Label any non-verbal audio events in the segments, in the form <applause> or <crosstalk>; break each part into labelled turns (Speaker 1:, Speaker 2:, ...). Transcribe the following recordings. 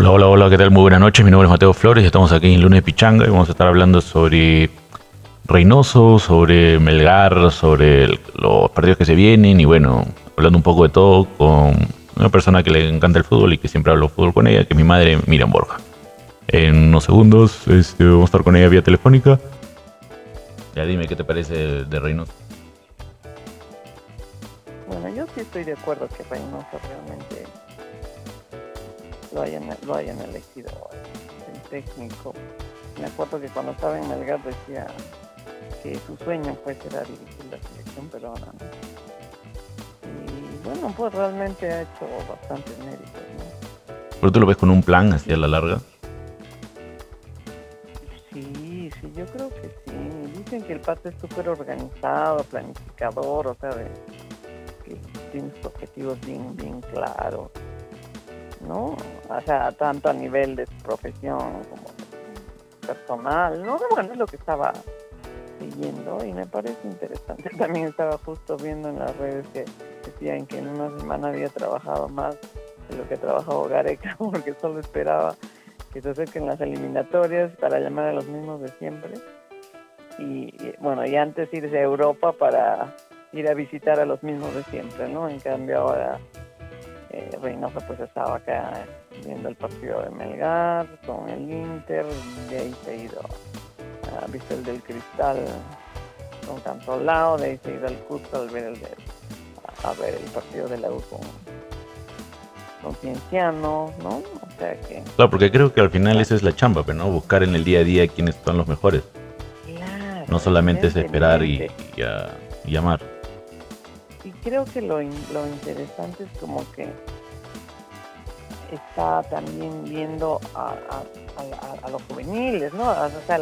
Speaker 1: Hola, hola, hola, ¿qué tal? Muy buenas noches, mi nombre es Mateo Flores, estamos aquí en Lunes Pichanga y vamos a estar hablando sobre Reynoso, sobre Melgar, sobre los partidos que se vienen y bueno, hablando un poco de todo con una persona que le encanta el fútbol y que siempre hablo fútbol con ella, que es mi madre Miriam Borja. En unos segundos este, vamos a estar con ella vía telefónica. Ya dime qué te parece de Reynoso.
Speaker 2: Bueno, yo sí estoy de acuerdo que Reynoso realmente lo hayan, lo hayan elegido el técnico. Me acuerdo que cuando estaba en Melgar decía que su sueño pues era dirigir la selección peruana. ¿no? Y bueno, pues realmente ha hecho bastantes méritos. ¿no?
Speaker 1: ¿Pero tú lo ves con un plan hacia la larga?
Speaker 2: Sí, sí, yo creo que sí. Dicen que el pato es súper organizado, planificador, o sea, que tiene sus objetivos bien, bien claros, ¿no? O sea, tanto a nivel de su profesión como personal, ¿no? Bueno, es lo que estaba siguiendo y me parece interesante. <laughs> También estaba justo viendo en las redes que decían que en una semana había trabajado más de lo que trabajó Gareca <laughs> porque solo esperaba que se acerquen las eliminatorias para llamar a los mismos de siempre. Y, y, bueno, y antes irse a Europa para ir a visitar a los mismos de siempre, ¿no? En cambio ahora eh, Reynoso pues estaba acá viendo el partido de Melgar con el Inter, de ahí se ha ido a visto el del Cristal con Cantolao, de ahí se ha ido al Cusco al ver el de- a, ver el partido de la U con, con Cienciano, ¿no? O sea que
Speaker 1: Claro, porque creo que al final esa es la chamba, pero ¿no? Buscar en el día a día quiénes son los mejores.
Speaker 2: Claro,
Speaker 1: No solamente es esperar y, y a- y llamar.
Speaker 2: Y creo que lo, lo interesante es como que está también viendo a, a- a- a- los juveniles, ¿no? O sea,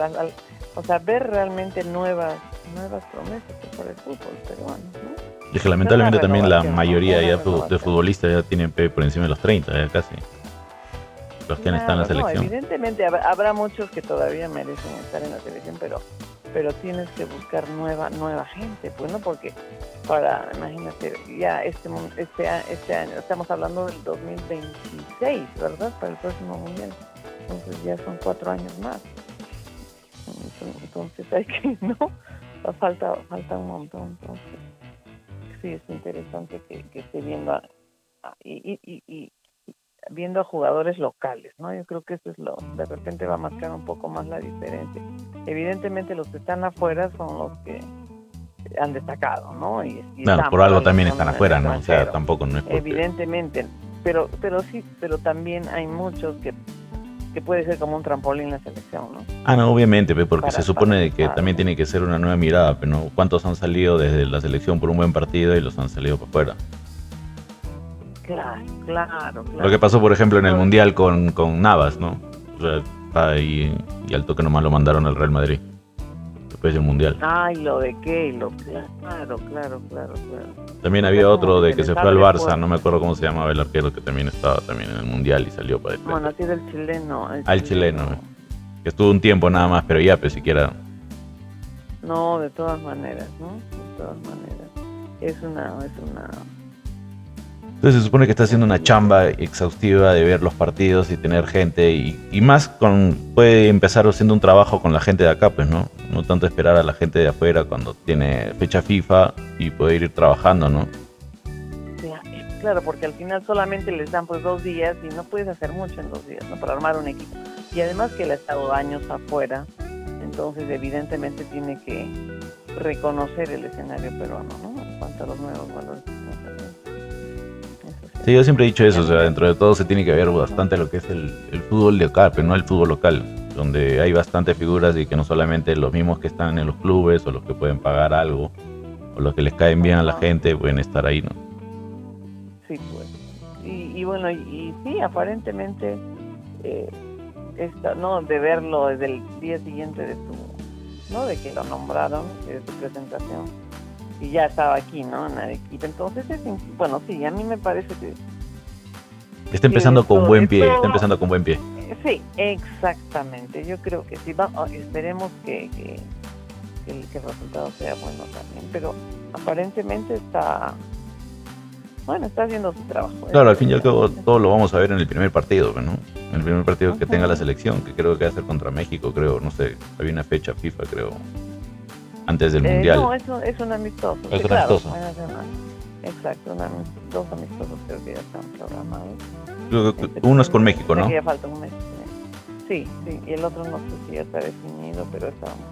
Speaker 2: o sea, ver realmente nuevas nuevas promesas para el fútbol peruano, ¿no?
Speaker 1: Es que lamentablemente también la mayoría ya de futbolistas ya tienen por encima de los 30, ya casi. Los que han estado en la
Speaker 2: Claro, no,
Speaker 1: selección.
Speaker 2: evidentemente habrá, habrá muchos que todavía merecen estar en la selección, pero pero tienes que buscar nueva nueva gente, pues no porque para imagínate ya este este este año estamos hablando del 2026, ¿verdad? Para el próximo mundial, entonces ya son cuatro años más. Entonces- hay que <laughs> no sea, falta falta un montón, entonces sí es interesante que, que esté viendo a- y viendo a jugadores locales, ¿no? Yo creo que eso es lo, de repente va a marcar un poco más la diferencia. Evidentemente los que están afuera son los que han destacado, ¿no? Y, y
Speaker 1: Claro,
Speaker 2: están
Speaker 1: por algo también están afuera, ¿no? O sea, tampoco no es porque...
Speaker 2: Evidentemente, pero pero sí, pero también hay muchos que que puede ser como un trampolín la selección, ¿no?
Speaker 1: Ah, no, obviamente, porque
Speaker 2: Para-
Speaker 1: se supone que
Speaker 2: para-
Speaker 1: también tiene que ser una nueva mirada, pero ¿no? ¿Cuántos han salido desde la selección por un buen partido y los han salido para afuera?
Speaker 2: Claro, claro, claro.
Speaker 1: Lo que pasó, por ejemplo, en el Mundial con, con Navas, ¿no? O sea, ahí y al toque nomás lo mandaron al Real Madrid. Después del Mundial.
Speaker 2: Ay, lo de Keilo, claro, claro, claro, claro.
Speaker 1: También había otro de
Speaker 2: que se
Speaker 1: fue al Barça, no me acuerdo cómo se llamaba el arquero que también estaba también en el Mundial y salió para después.
Speaker 2: Bueno, así del chileno. el
Speaker 1: Al chileno, eh. que estuvo un tiempo nada más, pero ya, pues siquiera...
Speaker 2: No, de todas maneras, ¿no? De todas maneras. Es una, es una...
Speaker 1: Entonces se supone que está haciendo una chamba exhaustiva de ver los partidos y tener gente y, más con puede empezar haciendo un trabajo con la gente de acá, pues, ¿no? No tanto esperar a la gente de afuera cuando tiene fecha FIFA y poder ir trabajando, ¿no?
Speaker 2: Cla- Claro, porque al final solamente les dan pues dos días y no puedes hacer mucho en dos días, ¿no? Para armar un equipo. Y además que él ha estado años afuera, entonces evidentemente tiene que reconocer el escenario peruano, ¿no? En cuanto a los nuevos valores sí.
Speaker 1: Yo siempre he dicho eso, o sea, dentro de todo se tiene que ver bastante lo que es el, el fútbol acá, pero no el fútbol local, donde hay bastantes figuras y que no solamente los mismos que están en los clubes o los que pueden pagar algo o los que les caen bien a la gente pueden estar ahí, ¿no?
Speaker 2: Sí, pues. Y, y bueno, y, y sí, aparentemente, eh, esta, ¿no? De verlo desde el día siguiente de su, ¿no? De que lo nombraron, de su presentación, y ya estaba aquí, ¿no? En Arequipa. Entonces, es, bueno, sí, a mí me parece que,
Speaker 1: Está empezando con
Speaker 2: esto-
Speaker 1: buen pie,
Speaker 2: esto-
Speaker 1: está empezando con buen pie.
Speaker 2: eh, sí, exactamente. Yo creo que sí, va, oh, esperemos que, que, que el, que el resultado sea bueno también, pero aparentemente está bueno, está haciendo su trabajo.
Speaker 1: Claro, al fin y al cabo todo lo vamos a ver en el primer partido, ¿no? En el primer partido que tenga la selección, que creo que va a ser contra México, creo, no sé, había una fecha FIFA, creo, antes del
Speaker 2: Eh,
Speaker 1: Mundial.
Speaker 2: No, es, un- es un amistoso.
Speaker 1: Es
Speaker 2: sí,
Speaker 1: un
Speaker 2: claro,
Speaker 1: amistoso.
Speaker 2: Exacto, un dos amistosos creo que ya están programados. Este,
Speaker 1: uno es con México, ¿no?
Speaker 2: ya falta un mes. Sí, sí, y el otro no sé si ya está definido, pero estábamos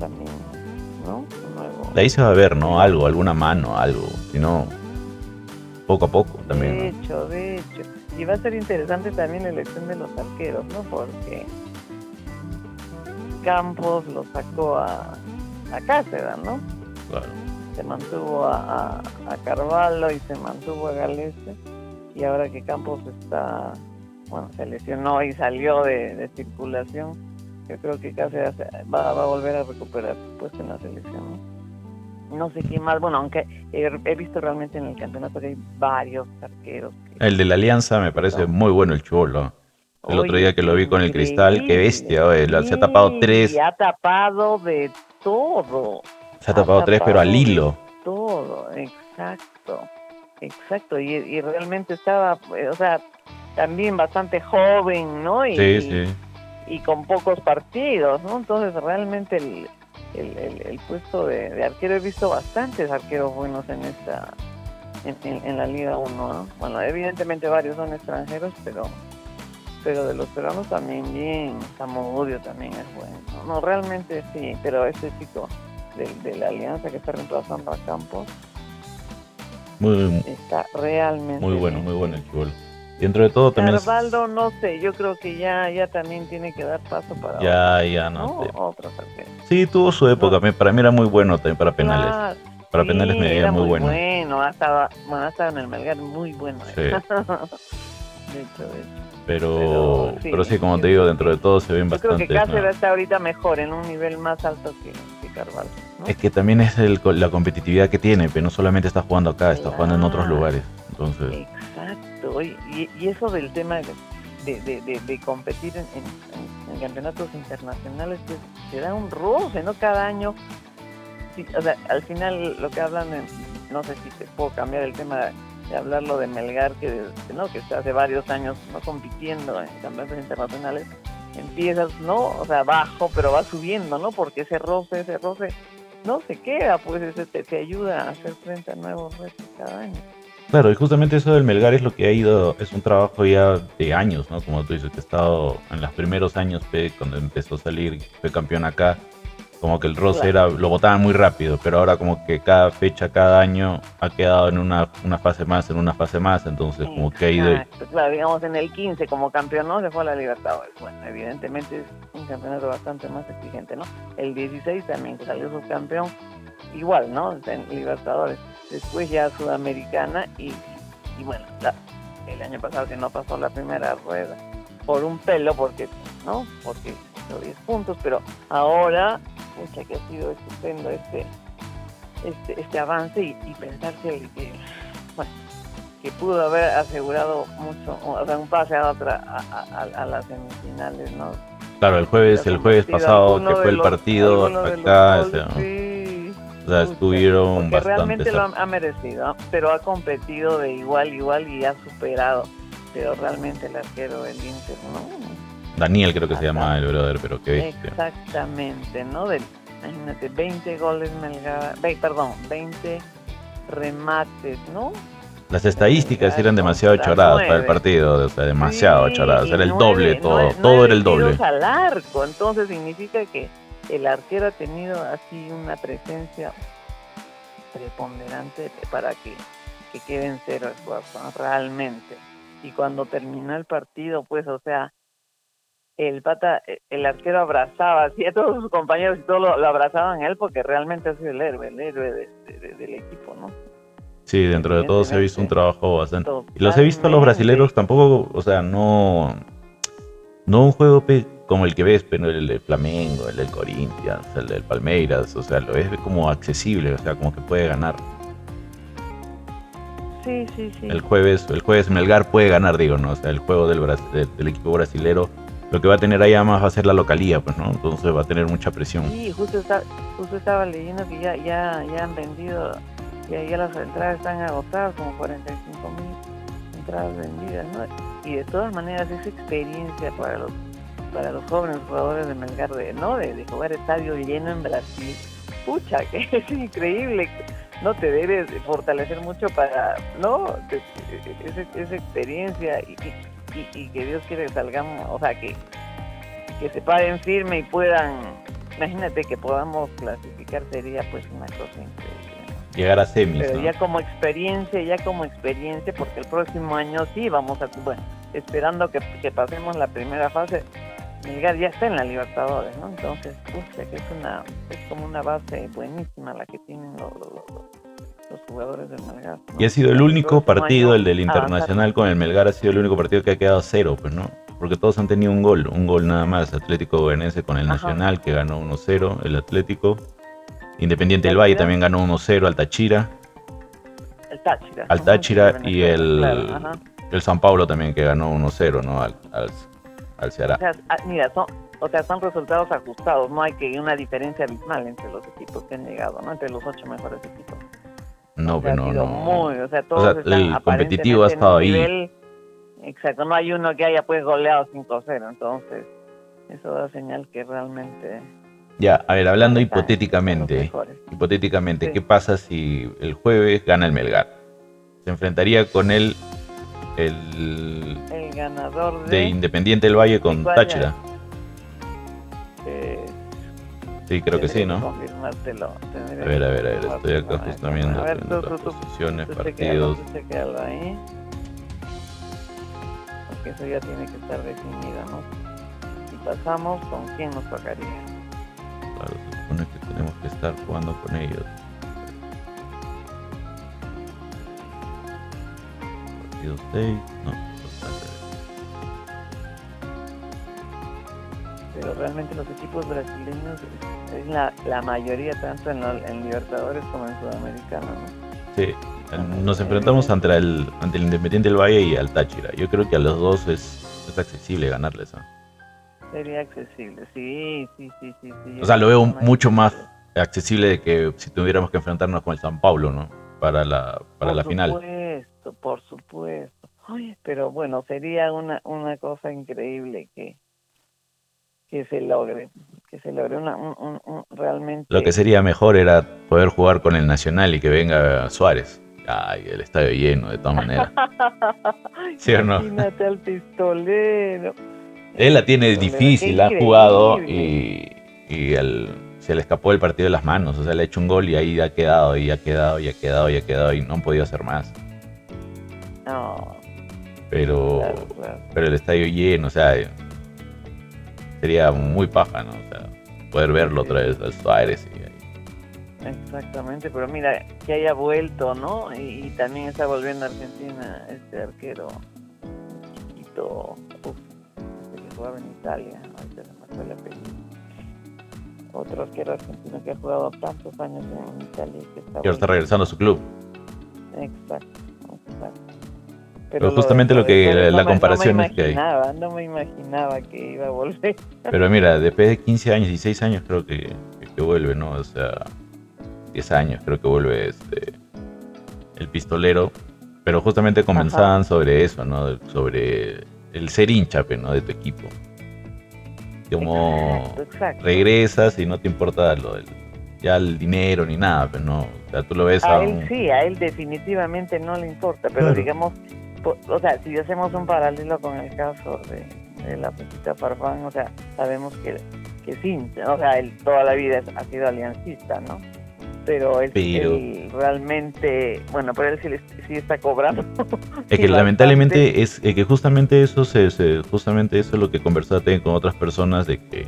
Speaker 2: también, ¿no? Nuevo.
Speaker 1: De ahí se va a ver, ¿no? Algo, alguna mano, algo. Si no, poco a poco
Speaker 2: De
Speaker 1: también. ¿no?
Speaker 2: hecho, de hecho. Y va a ser interesante también la elección de los arqueros, ¿no? Porque Campos lo sacó a, a Cáceres, ¿no?
Speaker 1: Claro.
Speaker 2: Se mantuvo a, a, a Carvalho y se mantuvo a Galese. Y ahora que Campos está, bueno, se lesionó y salió de, de circulación, yo creo que Cáceres va, va a volver a recuperar su puesto en la selección, ¿no? No sé quién más, bueno, aunque he, he visto realmente en el campeonato que hay varios arqueros. que-
Speaker 1: El de la Alianza me parece muy bueno el cholo. El otro día que lo vi con el cristal, qué bestia, oye, se ha tapado tres,
Speaker 2: Y ha tapado de todo.
Speaker 1: se ha tapado tres, pero al
Speaker 2: de
Speaker 1: hilo.
Speaker 2: Todo, exacto. Exacto. Y, y realmente estaba, o sea, también bastante joven, ¿no? Y,
Speaker 1: Sí, sí.
Speaker 2: y con pocos partidos, ¿no? Entonces realmente el, el, el- el puesto de, de arquero, he visto bastantes arqueros buenos en esta en, en- en la Liga 1, ¿no? Bueno, evidentemente varios son extranjeros, pero pero de los peruanos también bien, Zamudio también es bueno. No, No, realmente sí, pero este chico de, de la Alianza que está reemplazando a Campos
Speaker 1: Muy,
Speaker 2: está realmente
Speaker 1: muy bueno,
Speaker 2: bien.
Speaker 1: muy bueno el cholo. Dentro de todo también es-
Speaker 2: Carvalho, no sé, yo creo que ya ya también tiene que dar paso para
Speaker 1: Ya, ya, no
Speaker 2: ¿no? arqueros.
Speaker 1: Sí, tuvo su época. me- Para mí era muy bueno también para penales.
Speaker 2: Claro,
Speaker 1: Para
Speaker 2: sí,
Speaker 1: penales me veía
Speaker 2: era
Speaker 1: muy bueno.
Speaker 2: bueno, ha estado, bueno, ha estado en el Melgar muy bueno.
Speaker 1: Sí. <laughs>
Speaker 2: de hecho, de hecho.
Speaker 1: Pero,
Speaker 2: Pero,
Speaker 1: pero
Speaker 2: sí,
Speaker 1: como te digo, dentro de todo se ven
Speaker 2: Yo creo
Speaker 1: bastante.
Speaker 2: que Cáceres está ahorita mejor, en un nivel más alto que, que Carvalho. ¿no?
Speaker 1: Es que también es el, la competitividad que tiene, pero no solamente está jugando acá, está jugando en otros lugares. Entonces,
Speaker 2: Exacto, y, y- eso del tema de, de, de- competir en, en- en campeonatos internacionales, pues te da un roce, ¿no? Cada año, sí, o sea, al final lo que hablan, en- no sé si te puedo cambiar el tema de, hablarlo de Melgar, que, no que está hace varios años no compitiendo en campeonatos internacionales, empiezas, ¿no? O sea, bajo, pero va subiendo, ¿no? Porque ese roce, ese roce no se queda, pues ese te, ayuda a hacer frente a nuevos retos cada año.
Speaker 1: claro, y justamente eso del Melgar es lo que ha ido, es un trabajo ya de años, ¿no? Como tú dices, que ha estado en los primeros años, cuando empezó a salir, fue campeón acá, como que el roce era, lo votaban muy rápido, pero ahora como que cada fecha, cada año ha quedado en una, una fase más, en una fase más, entonces como que ha ido...
Speaker 2: Claro, digamos en el 15 como campeón, ¿no? Se fue a la Libertadores. Bueno, evidentemente es un campeonato bastante más exigente, ¿no? El 16 también que salió subcampeón, igual, ¿no? En Libertadores. Después ya Sudamericana y, y bueno, la- el año pasado que no pasó la primera rueda por un pelo, porque, ¿no? Porque hizo 10 puntos, pero ahora, pucha, que ha sido estupendo este este, este avance y, y pensar que, que, bueno, que pudo haber asegurado mucho, o sea, un pase a otra, a, a- a las semifinales, ¿no?
Speaker 1: Claro, el jueves, el jueves pasado que fue el partido
Speaker 2: los
Speaker 1: acá,
Speaker 2: sí,
Speaker 1: o sea, estuvieron bastante
Speaker 2: realmente lo ha, merecido, pero ha competido de igual igual y ha superado, pero realmente el arquero del Inter, ¿no?
Speaker 1: Daniel creo que se llama el brother, pero qué bestia.
Speaker 2: Exactamente, ¿no? Del, imagínate, 20 goles Melgar, perdón, 20 remates, ¿no?
Speaker 1: Las estadísticas
Speaker 2: Melgar
Speaker 1: eran demasiado choradas para el partido, o sea, demasiado
Speaker 2: Sí,
Speaker 1: choradas, era el doble todo, todo era el doble.
Speaker 2: al arco, entonces significa que el arquero ha tenido así una presencia preponderante para que, que quede en cero ¿no? realmente. Y cuando terminó el partido, pues, o sea, el pata, eh, el arquero abrazaba así a todos sus compañeros y todos lo, lo abrazaban a él porque realmente ha sido el héroe, el héroe de- de- de- del equipo, ¿no?
Speaker 1: Sí, dentro de todo se ha visto un trabajo bastante. Y los he visto a los brasileros tampoco, o sea, no no un juego como el que ves, pero el de Flamengo, el del Corinthians, el del Palmeiras, o sea, lo ves como accesible, o sea, como que puede ganar.
Speaker 2: Sí, sí, sí.
Speaker 1: El jueves, el jueves Melgar puede ganar, digo, ¿no? O sea, el juego del, del, del equipo brasilero, lo que va a tener ahí más va a ser la localía, pues, ¿no? Entonces va a tener mucha presión.
Speaker 2: Sí, justo, está, justo estaba leyendo que ya, ya, ya han vendido que ya las entradas están agotadas, como 45 mil entradas vendidas, ¿no? Y de todas maneras esa experiencia para los para los jóvenes jugadores de Melgar de, ¿no? de, jugar estadio lleno en Brasil, pucha, <laughs> que es increíble, no te debes fortalecer mucho para, ¿no? Esa, experiencia y, y, que Dios quiere que salgamos, o sea, que, que se paren firme y puedan, imagínate que podamos clasificar, sería pues una cosa increíble
Speaker 1: llegar a semis.
Speaker 2: Pero ya como experiencia, ya como experiencia, porque el próximo año sí vamos a, bueno, esperando que, pasemos la primera fase, Melgar ya está en la Libertadores, ¿no? Entonces, que es una, es como una base buenísima la que tienen los, los, jugadores del Melgar.
Speaker 1: Y ha sido el único partido, el del Internacional con el Melgar, ha sido el único partido que ha quedado cero, pues, ¿no? Porque todos han tenido un gol, un gol nada más. Atlético Goianense con el Nacional, que ganó 1-0, el Atlético. Independiente del Valle también ganó 1-0 al Táchira.
Speaker 2: El Táchira.
Speaker 1: Al Táchira y el, el San Paulo también que ganó 1-0, ¿no? Al, al, Ceará.
Speaker 2: O sea, ah, mira, son, o sea, son resultados ajustados, no hay que una diferencia abismal entre los equipos que han llegado, ¿no? Entre los ocho mejores equipos.
Speaker 1: No, pero no, no.
Speaker 2: Muy, o sea, todos
Speaker 1: o sea, el competitivo ha estado ahí.
Speaker 2: exacto, no hay uno que haya pues goleado 5-0, entonces eso da señal que realmente
Speaker 1: ya, a ver, hablando hipotéticamente, hipotéticamente, ¿qué pasa si el jueves gana el Melgar? Se enfrentaría con él el,
Speaker 2: el ganador
Speaker 1: de, Independiente del Valle con Táchira. Sí, creo que sí, ¿no?
Speaker 2: A
Speaker 1: ver, a ver, a ver, estoy acá justamente viendo las posiciones, partidos.
Speaker 2: ahí. Porque eso ya tiene que estar definido, ¿no? Si pasamos, ¿con quién nos tocaría?
Speaker 1: Claro, se supone que tenemos que estar jugando con ellos. Partido 6, no,
Speaker 2: Pero realmente los equipos brasileños es la, la mayoría tanto en, en, Libertadores como en Sudamericana, ¿no?
Speaker 1: Sí, nos enfrentamos ante el, ante el Independiente del Valle y al Táchira. Yo creo que a los dos es, es accesible ganarles. ¿no?
Speaker 2: Sería accesible, sí, sí, sí, sí.
Speaker 1: O sea, lo veo mucho más accesible de que si tuviéramos que enfrentarnos con el San Paulo, ¿no? Para la, para la final.
Speaker 2: Por supuesto, por supuesto. pero bueno, sería una, una cosa increíble que, que se logre, que se logre una, un, realmente...
Speaker 1: Lo que sería mejor era poder jugar con el Nacional y que venga Suárez. Ay, el estadio lleno, de todas maneras. <laughs> ¿Sí o no?
Speaker 2: Imagínate al pistolero.
Speaker 1: Él la tiene difícil, ha jugado y, se le escapó el partido de las manos. O sea, le ha hecho un gol y ahí ha quedado, y ha quedado, y ha quedado, y ha quedado, y no han podido hacer más.
Speaker 2: No.
Speaker 1: Pero, pero el estadio lleno, o sea, sería muy paja, ¿no? O sea, poder verlo otra vez al Suárez.
Speaker 2: Exactamente, pero mira, que haya vuelto, ¿no? Y, también está volviendo a Argentina este arquero, chiquito, jugaba en Italia, ahorita se me la Otro arquero argentino que ha jugado tantos años en Italia. Que está
Speaker 1: y ahora está regresando a su club.
Speaker 2: Exacto, exacto.
Speaker 1: Pero, justamente lo, que la, comparación es que hay.
Speaker 2: No me imaginaba que iba a volver.
Speaker 1: Pero mira, después de 15 años, 16 años creo que, que, vuelve, ¿no? O sea, 10 años creo que vuelve este el pistolero. Pero justamente comenzaban sobre eso, ¿no? Sobre el ser hincha ¿no? de tu equipo. Como regresas y no te importa lo del, ya el dinero ni nada, pero no, o sea, tú lo ves
Speaker 2: a, a él sí, a él definitivamente no le importa, pero digamos, o sea, si hacemos un paralelo con el caso de, la Pepita Farfán, o sea, sabemos que, que hincha, o sea, él toda la vida ha sido aliancista, ¿no? pero él, realmente, bueno, pero él sí, está cobrando.
Speaker 1: Es que <laughs> lamentablemente es que justamente eso se, justamente eso es lo que conversaste con otras personas de que,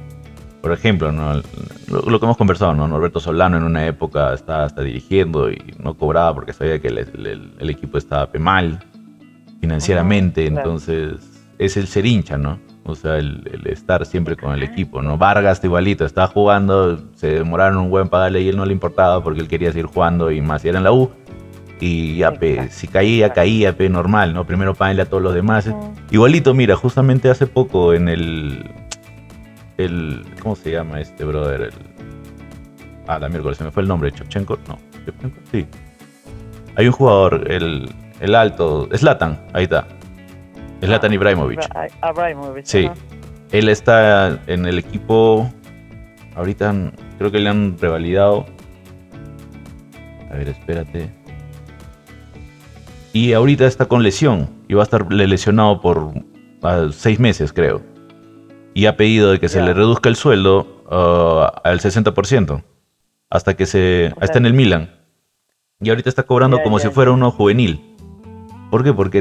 Speaker 1: por ejemplo, ¿no? lo, que hemos conversado, ¿no? Norberto Solano en una época estaba hasta dirigiendo y no cobraba porque sabía que el, equipo estaba mal financieramente, entonces es el ser hincha, ¿no? O sea, el, estar siempre con el equipo, ¿no? Vargas igualito, estaba jugando, se demoraron un buen pagarle y él no le importaba porque él quería seguir jugando y más si era en la U. Y ya, pe, si caía, caía, pe, normal, ¿no? Primero pagarle a todos los demás. Igualito, mira, justamente hace poco en el, el, ¿cómo se llama este brother? El, ah, la miércoles, se me fue el nombre, Chevchenko, no, Chevchenko, sí. Hay un jugador, el, el alto, Slatan, ahí está. Slatan Ibrahimovic.
Speaker 2: Ibrahimovic.
Speaker 1: Sí. Él está en el equipo. Ahorita creo que le han revalidado. A ver, espérate. Y ahorita está con lesión. Y va a estar lesionado por seis meses, creo. Y ha pedido de que se le reduzca el sueldo uh, al 60%. Hasta que se. está en el Milan. Y ahorita está cobrando como si fuera uno juvenil. ¿Por qué? Porque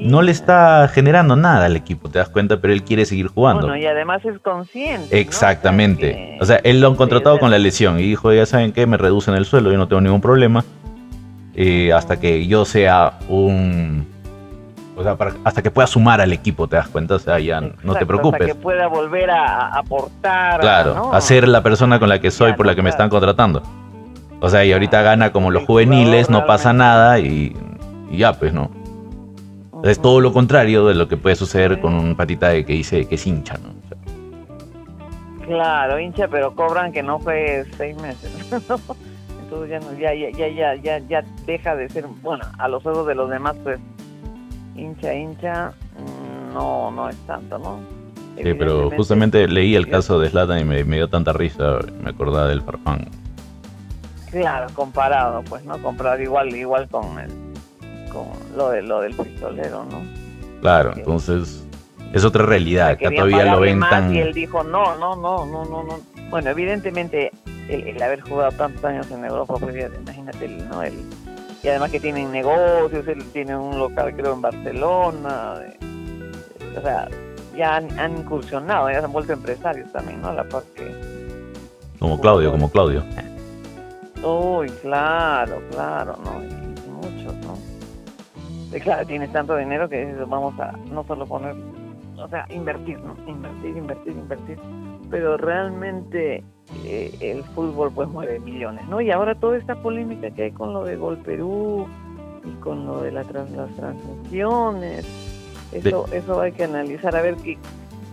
Speaker 1: no le está generando nada al equipo, te das cuenta, pero él quiere seguir jugando.
Speaker 2: Bueno, y además es consciente.
Speaker 1: Exactamente. O sea, él lo han contratado con la lesión y dijo, ya saben qué, me reducen el sueldo, yo no tengo ningún problema. Eh, hasta que yo sea un... O sea, hasta que pueda sumar al equipo, te das cuenta, o sea, ya no te preocupes.
Speaker 2: Hasta que pueda volver a, aportar.
Speaker 1: Claro, a ser la persona con la que soy, por la que me están contratando. O sea, y ahorita gana como los juveniles, no pasa nada y ya, pues, ¿no? Es todo lo contrario de lo que puede suceder con un patita de que dice que es hincha, ¿no?
Speaker 2: claro, hincha, pero cobran que no fue seis meses. <laughs> Entonces ya, no, ya, ya, ya, ya, ya deja de ser, bueno, a los ojos de los demás, pues, hincha, hincha, mm, no, no es tanto, ¿no?
Speaker 1: Sí, pero justamente leí el caso de Slatan y me, dio tanta risa, me acordaba del Farfán.
Speaker 2: Claro, comparado, pues, ¿no? Comparado igual, igual con el con lo, de, lo del pistolero, ¿no?
Speaker 1: Claro, entonces es otra realidad, que todavía lo ven tan...
Speaker 2: Y él dijo, no, no, no, no, no, no. Bueno, evidentemente el, haber jugado tantos años en Europa, pues imagínate, ¿no? El, y además que tienen negocios, él tiene un local creo en Barcelona, o sea, ya han, incursionado, ya se han vuelto empresarios también, ¿no? La parte
Speaker 1: Como Claudio, como Claudio.
Speaker 2: Uy, claro, claro, ¿no? Y muchos, ¿no? claro, tienes tanto dinero que vamos a no solo poner, o sea, invertir, ¿no? Invertir, invertir, invertir. Pero realmente eh, el fútbol pues mueve millones, ¿no? Y ahora toda esta polémica que hay con lo de Gol Perú y con lo de la las transmisiones, eso, eso hay que analizar a ver qué,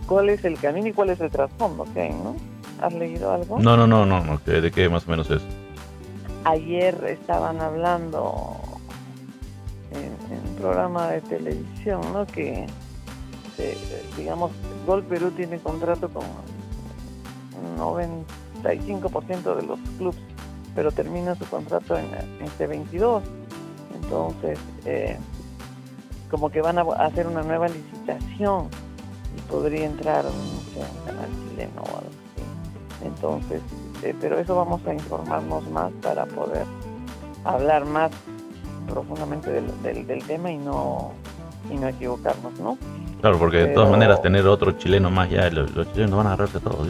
Speaker 2: cuál es el camino y cuál es el trasfondo que hay, ¿no? ¿Has leído algo?
Speaker 1: No, no, no, no, no. ¿de qué más o menos es?
Speaker 2: Ayer estaban hablando en, un programa de televisión, ¿no? Que, digamos, Gol Perú tiene contrato con un 95% de los clubes, pero termina su contrato en, este 22. Entonces, eh, como que van a hacer una nueva licitación y podría entrar un, canal chileno o algo así. Entonces, eh, pero eso vamos a informarnos más para poder hablar más profundamente del, del, tema y no, y no equivocarnos, ¿no?
Speaker 1: Claro, porque de todas maneras tener otro chileno más ya, los, chilenos van a agarrarse todos,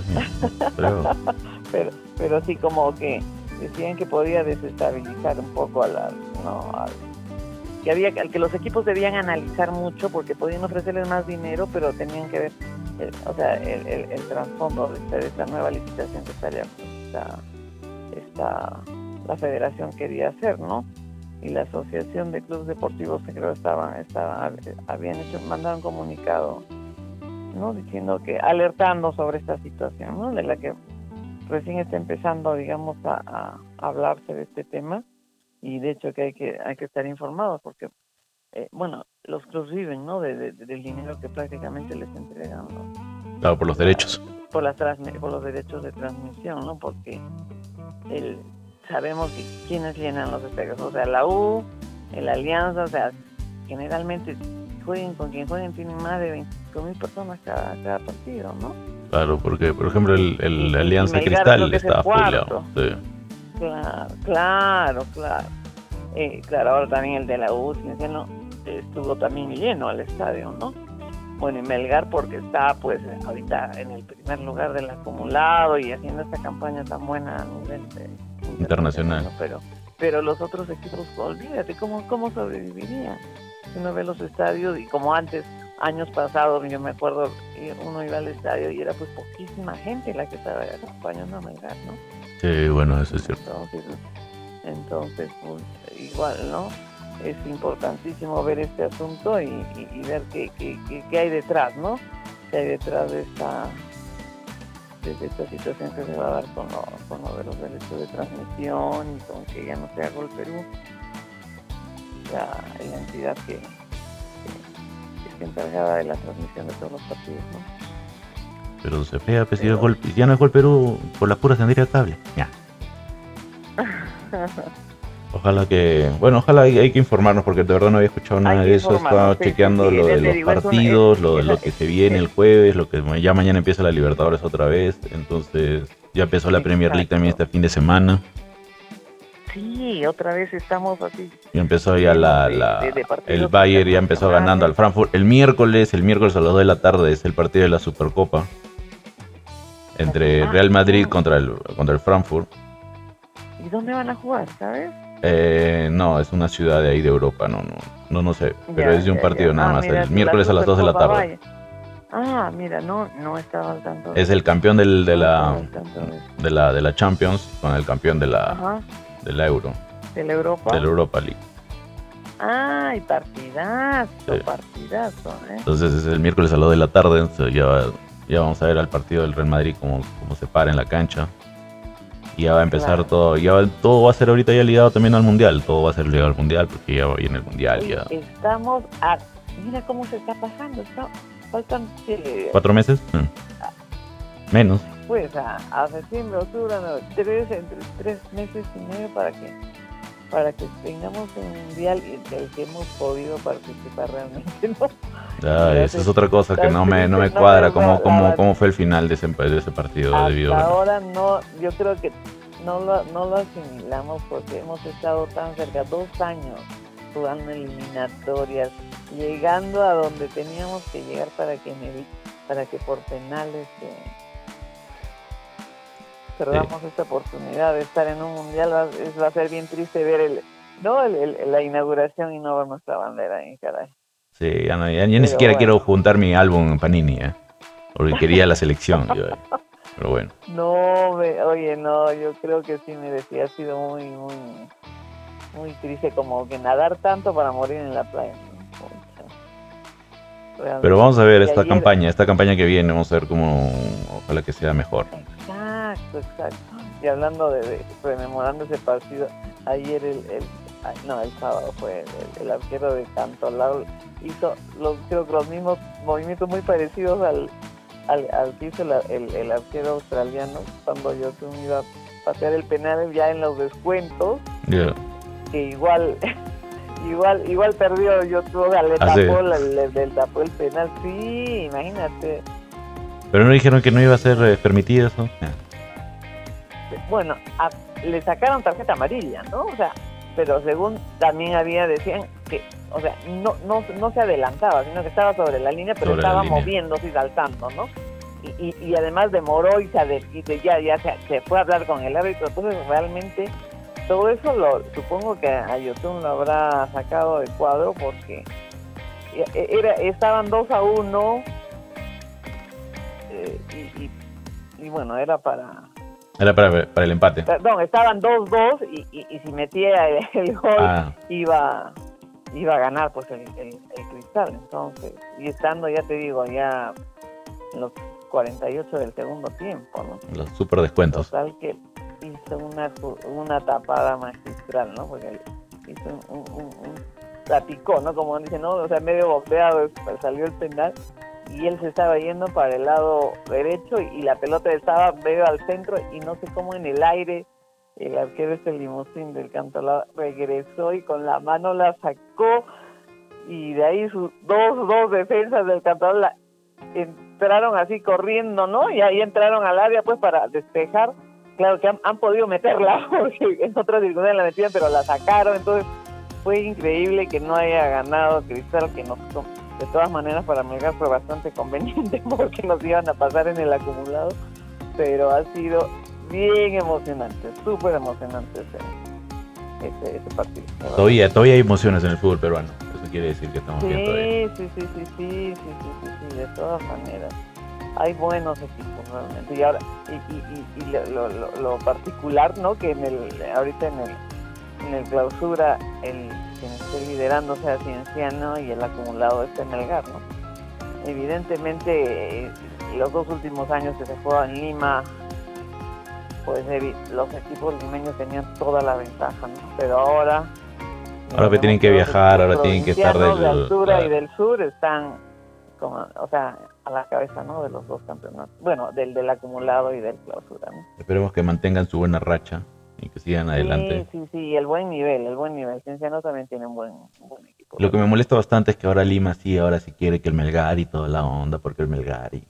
Speaker 2: pero... <laughs> pero, pero sí como que decían que podía desestabilizar un poco a la, no, que había que los equipos debían analizar mucho porque podían ofrecerles más dinero, pero tenían que ver, el, o sea, el, el, trasfondo de esta, nueva licitación que estaría, esta, esta, la federación quería hacer, ¿no? Y la Asociación de Clubes Deportivos que creo estaban, estaban habían hecho, mandado un comunicado ¿no? diciendo que alertando sobre esta situación, ¿no? de la que recién está empezando, digamos, a, hablarse de este tema y de hecho que hay que hay que estar informados porque eh, bueno, los clubes viven, ¿no? De, del dinero que prácticamente les entregan.
Speaker 1: Claro, por los derechos.
Speaker 2: Por, las por los derechos de transmisión, ¿no? Porque el, sabemos quiénes llenan los estadios, o sea, la U, la Alianza, o sea, generalmente jueguen con quien jueguen tienen más de 25 mil personas cada, cada partido, ¿no?
Speaker 1: Claro, porque por ejemplo el, el Alianza Cristal está
Speaker 2: Sí. Claro, claro, claro. Eh, claro, ahora también el de la U, no, estuvo también lleno al estadio, ¿no? Bueno, y Melgar porque está pues ahorita en el primer lugar del acumulado y haciendo esta campaña tan buena a nivel de
Speaker 1: internacional.
Speaker 2: Pero, pero los otros equipos, olvídate, ¿cómo, cómo sobrevivirían? Si uno ve los estadios y como antes, años pasados, yo me acuerdo, uno iba al estadio y era pues poquísima gente la que estaba acompañando a Melgar, ¿no?
Speaker 1: Sí, bueno, eso es cierto.
Speaker 2: Entonces, pues, igual, ¿no? Es importantísimo ver este asunto y, ver qué, qué, qué hay detrás, ¿no? ¿Qué hay detrás de esta de esta situación que se va a dar con lo, con lo de los derechos de transmisión y con que ya no sea Gol Perú. la, entidad que, está encargada de la transmisión de todos los partidos, ¿no?
Speaker 1: Pero se fea, pues, si gol, ya no es gol Perú, por las puras tendría cable. Ya. <laughs> Ojalá que, bueno, ojalá hay, que informarnos porque de verdad no había escuchado nada de eso. Estaba chequeando lo de los partidos, lo de lo que se viene el jueves, lo que ya mañana empieza la Libertadores otra vez. Entonces ya empezó la Premier League también este fin de semana.
Speaker 2: Sí, otra vez estamos así.
Speaker 1: Y empezó ya la, el Bayern ya empezó ganando al Frankfurt. El miércoles, el miércoles a las 2 de la tarde es el partido de la Supercopa entre ah, Real Madrid contra el contra el Frankfurt.
Speaker 2: ¿Y dónde van a jugar, sabes?
Speaker 1: Eh, no, es una ciudad de ahí de Europa, no, no, no, no sé, pero es de un partido nada ah, más, el miércoles a las 2 de la tarde.
Speaker 2: Ah, mira, no, no estaba al tanto.
Speaker 1: Es el campeón del, de, la, de, la, de la Champions con el campeón de la, de la Euro.
Speaker 2: ¿De la Europa?
Speaker 1: De la Europa League.
Speaker 2: Ay, partidazo, partidazo. ¿eh?
Speaker 1: Entonces es el miércoles a las 2 de la tarde, ya, ya vamos a ver al partido del Real Madrid cómo, cómo se para en la cancha. Y ya va a empezar todo, ya todo va a ser ahorita ya ligado también al mundial, todo va a ser ligado al mundial porque ya en el mundial ya.
Speaker 2: Estamos a, mira cómo se está pasando, faltan
Speaker 1: cuatro meses, mm. ah. menos.
Speaker 2: Pues a, a septiembre, octubre, tres entre tres meses y medio para que para que tengamos un mundial del que hemos podido participar realmente, ¿no?
Speaker 1: Esa es otra cosa que no me, no me cuadra, cómo, cómo, cómo fue el final de ese, de ese partido.
Speaker 2: Hasta ahora no, yo creo que no lo, no lo asimilamos porque hemos estado tan cerca, dos años jugando eliminatorias, llegando a donde teníamos que llegar para que, para que por penales... Eh, perdamos esta oportunidad de estar en un mundial, va, va a ser bien triste ver el, no la inauguración y no ver nuestra bandera ahí, caray.
Speaker 1: Sí, ya, no, ya, ni siquiera quiero juntar mi álbum en Panini, ¿eh? porque quería la selección. yo, eh. pero bueno.
Speaker 2: No, oye, no, yo creo que sí me decía, ha sido muy, muy, muy triste como que nadar tanto para morir en la playa.
Speaker 1: Pero vamos a ver esta campaña, esta campaña que viene, vamos a ver cómo, ojalá que sea mejor.
Speaker 2: Exacto, exacto. Y hablando de, rememorando ese partido, ayer el, el no, el sábado fue el, arquero de Cantolao hizo los, creo que los mismos movimientos muy parecidos al, al, que hizo el, el, arquero australiano cuando yo iba a patear el penal ya en los descuentos. Que igual <laughs> igual igual perdió yo le ah, tapó, le, tapó el penal. Sí imagínate.
Speaker 1: Pero no dijeron que no iba a ser eh, permitido eso
Speaker 2: bueno, le sacaron tarjeta amarilla, ¿no? O sea, pero según también había, decían que, o sea, no, no, no se adelantaba, sino que estaba sobre la línea, pero estaba moviéndose y saltando, ¿no? Y, y, además demoró y, se, ya, ya se, fue a hablar con el árbitro, entonces realmente todo eso lo supongo que a Yotun lo habrá sacado de cuadro porque e, e, era, estaban 2 a 1 eh, y, y, bueno, era para
Speaker 1: era para, para el empate.
Speaker 2: Perdón, estaban 2-2 y, y, si metía el, gol ah. iba iba a ganar pues el, el, cristal. Entonces, y estando, ya te digo, ya en los 48 del segundo tiempo, ¿no?
Speaker 1: Los super descuentos.
Speaker 2: Total que hizo una, una tapada magistral, ¿no? Porque hizo un, un, un, la picó, ¿no? Como dice, ¿no? O sea, medio boxeado, salió el penal y él se estaba yendo para el lado derecho y, la pelota estaba medio al centro y no sé cómo en el aire el arquero este limusín del Cantolao regresó y con la mano la sacó y de ahí sus dos, dos defensas del Cantolao entraron así corriendo, ¿no? Y ahí entraron al área pues para despejar. Claro que han, podido meterla <laughs> porque en otras circunstancias la metían pero la sacaron, entonces fue increíble que no haya ganado Cristal que nos de todas maneras para Melgar fue bastante conveniente <laughs> porque nos iban a pasar en el acumulado, pero ha sido bien emocionante, súper emocionante ese, ese, partido.
Speaker 1: Todavía, todavía hay emociones en el fútbol peruano, eso quiere decir que estamos bien
Speaker 2: todavía. Sí, sí, sí, sí, sí, sí, sí, de todas maneras. Hay buenos equipos realmente. Y ahora, y, y, y, lo, lo, lo, particular, ¿no? Que en el, ahorita en el, en el clausura, el quien esté liderando sea Cienciano y el acumulado esté Melgar, ¿no? Evidentemente, los dos últimos años que se jugó en Lima, pues los equipos limeños tenían toda la ventaja, ¿no? Pero ahora
Speaker 1: Ahora que tienen que viajar, ahora tienen que estar
Speaker 2: del... de altura y del sur están como, o sea, a la cabeza, ¿no? De los dos campeonatos. Bueno, del del acumulado y del clausura, ¿no?
Speaker 1: Esperemos que mantengan su buena racha y que sigan adelante.
Speaker 2: Sí, sí, sí, el buen nivel, el buen nivel. Cienciano también tiene un buen, equipo.
Speaker 1: Lo que me molesta bastante es que ahora Lima sí, ahora sí quiere que el Melgar y toda la onda, porque el Melgar y...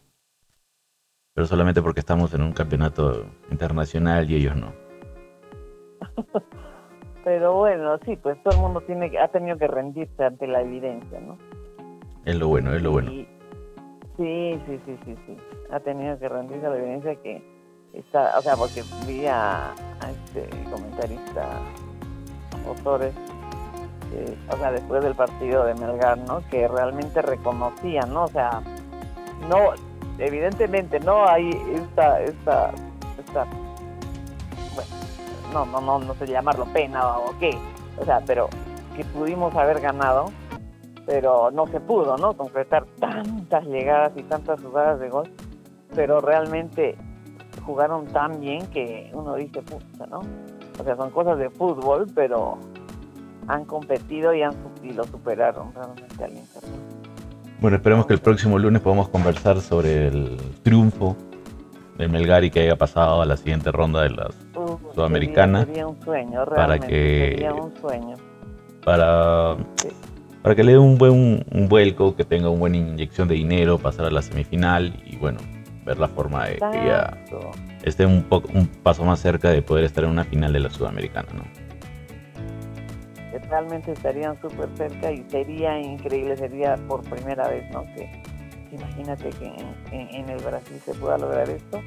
Speaker 1: Pero solamente porque estamos en un campeonato internacional y ellos no. <laughs>
Speaker 2: Pero bueno, sí, pues todo el mundo tiene ha tenido que rendirse ante la evidencia, ¿no?
Speaker 1: Es lo bueno, es lo bueno. sí,
Speaker 2: sí, sí, sí, sí. Ha tenido que rendirse a la evidencia que o sea, porque vi a, este comentarista, autores, o sea, después del partido de Melgar, ¿no? Que realmente reconocían, ¿no? O sea, no, evidentemente no hay esta, esta, esta, bueno, no, no, no, no sé llamarlo pena o qué, o sea, pero que pudimos haber ganado, pero no se pudo, ¿no? Concretar tantas llegadas y tantas jugadas de gol, pero realmente jugaron tan bien que uno dice, puta, ¿no? O sea, son cosas de fútbol, pero han competido y, han, y lo superaron realmente al Inter.
Speaker 1: Bueno, esperemos que el próximo lunes podamos conversar sobre el triunfo del Melgari que haya pasado a la siguiente ronda de las Sudamericanas.
Speaker 2: Sería, un sueño, realmente. Para que, sería un sueño.
Speaker 1: Para, para que le dé un buen un vuelco, que tenga una buena inyección de dinero, pasar a la semifinal y bueno, ver la forma de que ya esté un, poco, un paso más cerca de poder estar en una final de la Sudamericana, ¿no?
Speaker 2: Realmente estarían súper cerca y sería increíble, sería por primera vez, ¿no? Que imagínate que en, el Brasil se pueda lograr esto.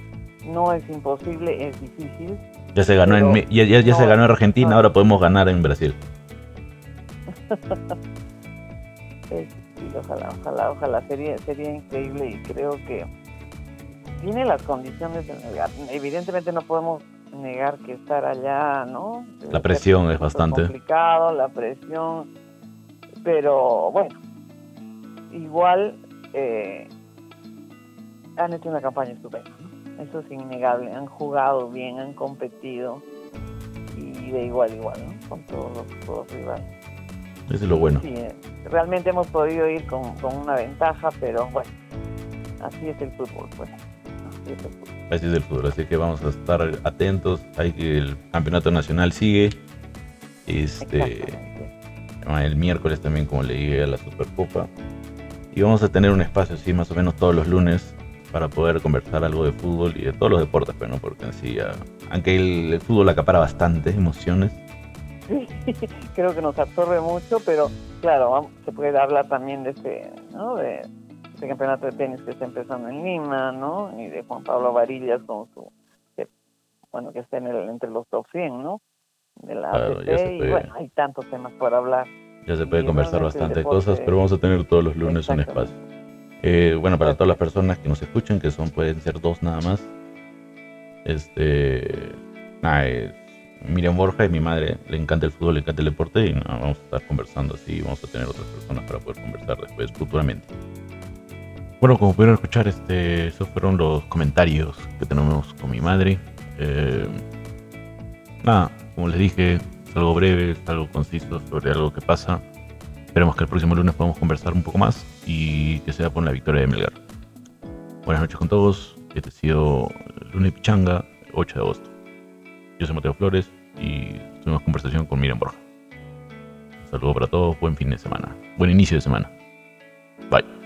Speaker 2: No es imposible, es difícil.
Speaker 1: Ya se ganó en ya, ya, se ganó en Argentina, ahora podemos ganar en Brasil. <laughs>
Speaker 2: ojalá, ojalá, ojalá, sería, sería increíble y creo que tiene las condiciones de negar. Evidentemente no podemos negar que estar allá, ¿no?
Speaker 1: La presión es bastante
Speaker 2: complicado, la presión, pero bueno, igual eh, han hecho una campaña estupenda, eso es innegable, han jugado bien, han competido y de igual a igual, ¿no? Con todos los, rivales.
Speaker 1: Eso es lo bueno.
Speaker 2: Sí, eh, realmente hemos podido ir con, con una ventaja, pero bueno, así es el fútbol, pues.
Speaker 1: Así es el fútbol, así que vamos a estar atentos. Hay que el campeonato nacional sigue. Este, el miércoles también, como le dije, a la Supercopa. Y vamos a tener un espacio así más o menos todos los lunes para poder conversar algo de fútbol y de todos los deportes, pero no porque así, aunque el, fútbol acapara bastantes emociones. <laughs>
Speaker 2: creo que nos absorbe mucho, pero claro, se puede hablar también de este, ¿no? De, este campeonato de tenis que está empezando en Lima, ¿no? Y de Juan Pablo Varillas con su, bueno, que está en el, entre los top 100, ¿no? De la claro, y bueno, hay tantos temas por hablar.
Speaker 1: Ya se puede conversar bastante cosas, pero vamos a tener todos los lunes un espacio. Eh, bueno, para todas las personas que nos escuchan, que son pueden ser dos nada más. Este, nada, Miriam Borja y mi madre le encanta el fútbol, le encanta el deporte y vamos a estar conversando así, vamos a tener otras personas para poder conversar después futuramente. Bueno, como pudieron escuchar, este, esos fueron los comentarios que tenemos con mi madre. Eh, nada, como les dije, es algo breve, es algo conciso sobre algo que pasa. Esperemos que el próximo lunes podamos conversar un poco más y que sea por la victoria de Melgar. Buenas noches con todos. Este ha sido lunes Pichanga, 8 de agosto. Yo soy Mateo Flores y tuvimos conversación con Miriam Borja. Un saludo para todos, buen fin de semana, buen inicio de semana. Bye.